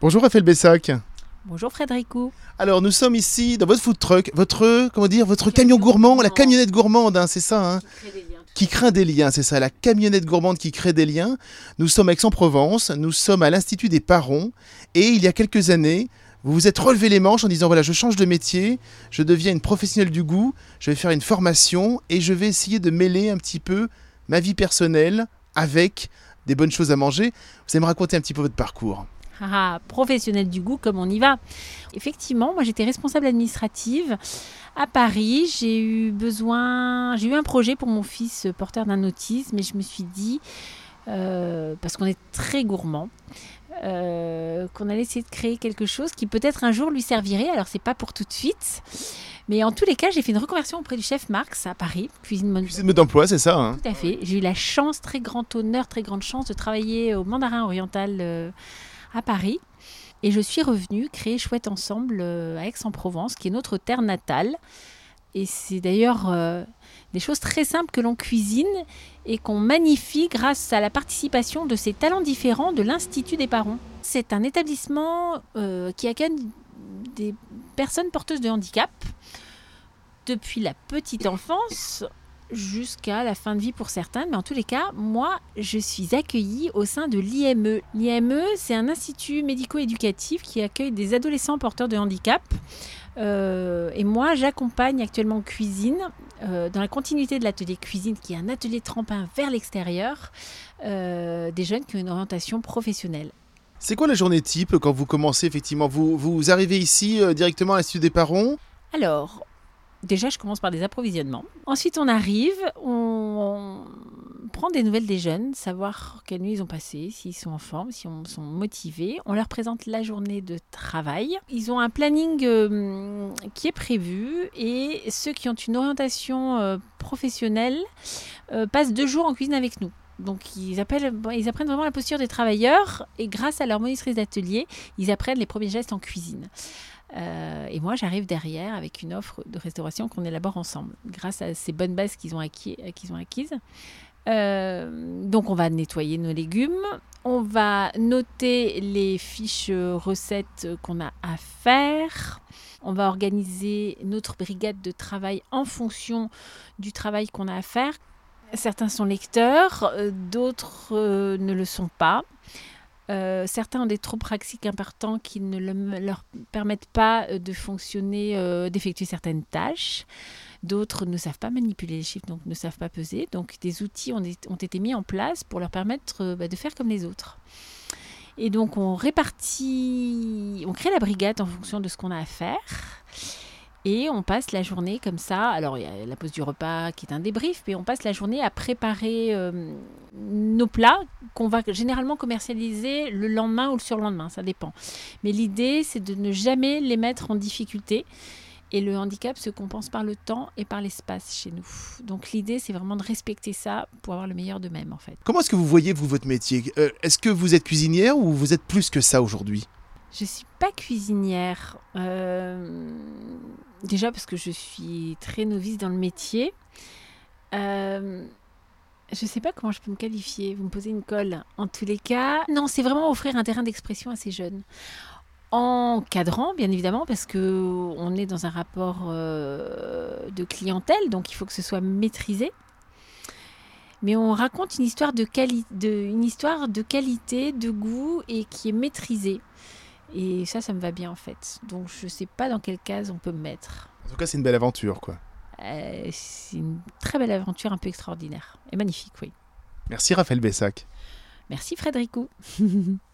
Bonjour Raphaël Bessac. Bonjour Frédéricou. Alors nous sommes ici dans votre food truck, votre comment dire, votre camion gourmand, la camionnette gourmande, hein, c'est ça, hein, qui crée des liens, c'est ça, la camionnette gourmande qui crée des liens. Nous sommes à Aix-en-Provence, nous sommes à l'Institut des Parents, et il y a quelques années, vous vous êtes relevé les manches en disant voilà, je change de métier, je deviens une professionnelle du goût, je vais faire une formation et je vais essayer de mêler un petit peu ma vie personnelle avec des bonnes choses à manger. Vous allez me raconter un petit peu votre parcours. Ah, professionnel du goût, comme on y va. Effectivement, moi j'étais responsable administrative à Paris. J'ai eu besoin, j'ai eu un projet pour mon fils porteur d'un autisme, et je me suis dit, euh, parce qu'on est très gourmand, euh, qu'on allait essayer de créer quelque chose qui peut-être un jour lui servirait. Alors c'est pas pour tout de suite, mais en tous les cas, j'ai fait une reconversion auprès du chef Marx à Paris, cuisine mode. Cuisine d'emploi, c'est ça hein Tout à fait. J'ai eu la chance, très grand honneur, très grande chance de travailler au Mandarin Oriental. Euh, à Paris. Et je suis revenue créer Chouette Ensemble euh, à Aix-en-Provence, qui est notre terre natale. Et c'est d'ailleurs euh, des choses très simples que l'on cuisine et qu'on magnifie grâce à la participation de ces talents différents de l'Institut des parents. C'est un établissement euh, qui accueille des personnes porteuses de handicap depuis la petite enfance jusqu'à la fin de vie pour certains, mais en tous les cas, moi, je suis accueillie au sein de l'IME. L'IME, c'est un institut médico-éducatif qui accueille des adolescents porteurs de handicap. Euh, et moi, j'accompagne actuellement en cuisine, euh, dans la continuité de l'atelier cuisine, qui est un atelier trempin vers l'extérieur, euh, des jeunes qui ont une orientation professionnelle. C'est quoi la journée type quand vous commencez effectivement? Vous, vous arrivez ici directement à l'Institut des parents? Alors, Déjà, je commence par des approvisionnements. Ensuite, on arrive, on, prend des nouvelles des jeunes, savoir quelle nuit ils ont passé, s'ils sont en forme, s'ils sont motivés. On leur présente la journée de travail. Ils ont un planning euh, qui est prévu et ceux qui ont une orientation euh, professionnelle euh, passent deux jours en cuisine avec nous. Donc ils, apprennent vraiment la posture des travailleurs et grâce à leur monitrice d'atelier, ils apprennent les premiers gestes en cuisine. Euh, et moi, j'arrive derrière avec une offre de restauration qu'on élabore ensemble, grâce à ces bonnes bases qu'ils ont, acquis, euh, ont acquises. Euh, donc, on va nettoyer nos légumes, on va noter les fiches recettes qu'on a à faire. On va organiser notre brigade de travail en fonction du travail qu'on a à faire. Certains sont lecteurs, d'autres ne le sont pas. Euh, certains ont des troubles praxiques importants qui ne leur permettent pas euh, de fonctionner, euh, d'effectuer certaines tâches. D'autres ne savent pas manipuler les chiffres, donc ne savent pas peser. Donc des outils ont, été mis en place pour leur permettre bah, de faire comme les autres. Et donc on répartit, on crée la brigade en fonction de ce qu'on a à faire. Et on passe la journée comme ça. Alors, il y a la pause du repas qui est un débrief, mais on passe la journée à préparer euh, nos plats qu'on va généralement commercialiser le lendemain ou le surlendemain, ça dépend. Mais l'idée, c'est de ne jamais les mettre en difficulté. Et le handicap se compense par le temps et par l'espace chez nous. Donc l'idée, c'est vraiment de respecter ça pour avoir le meilleur d'eux-mêmes, en fait. Comment est-ce que vous voyez, vous, votre métier? Euh, Est-ce que vous êtes cuisinière ou vous êtes plus que ça aujourd'hui? Je suis pas cuisinière. Euh, déjà parce que je suis très novice dans le métier. Euh, je sais pas comment je peux me qualifier. Vous me posez une colle. En tous les cas, non, c'est vraiment offrir un terrain d'expression à ces jeunes. En cadrant, bien évidemment, parce que on est dans un rapport euh, de clientèle, donc il faut que ce soit maîtrisé. Mais on raconte une histoire de, une histoire de qualité, de goût et qui est maîtrisée. Et ça, ça me va bien en fait. Donc je sais pas dans quelle case on peut me mettre. En tout cas, c'est une belle aventure, quoi. Euh, c'est une très belle aventure, un peu extraordinaire. Et magnifique, oui. Merci Raphaël Bessac. Merci Frédéricou.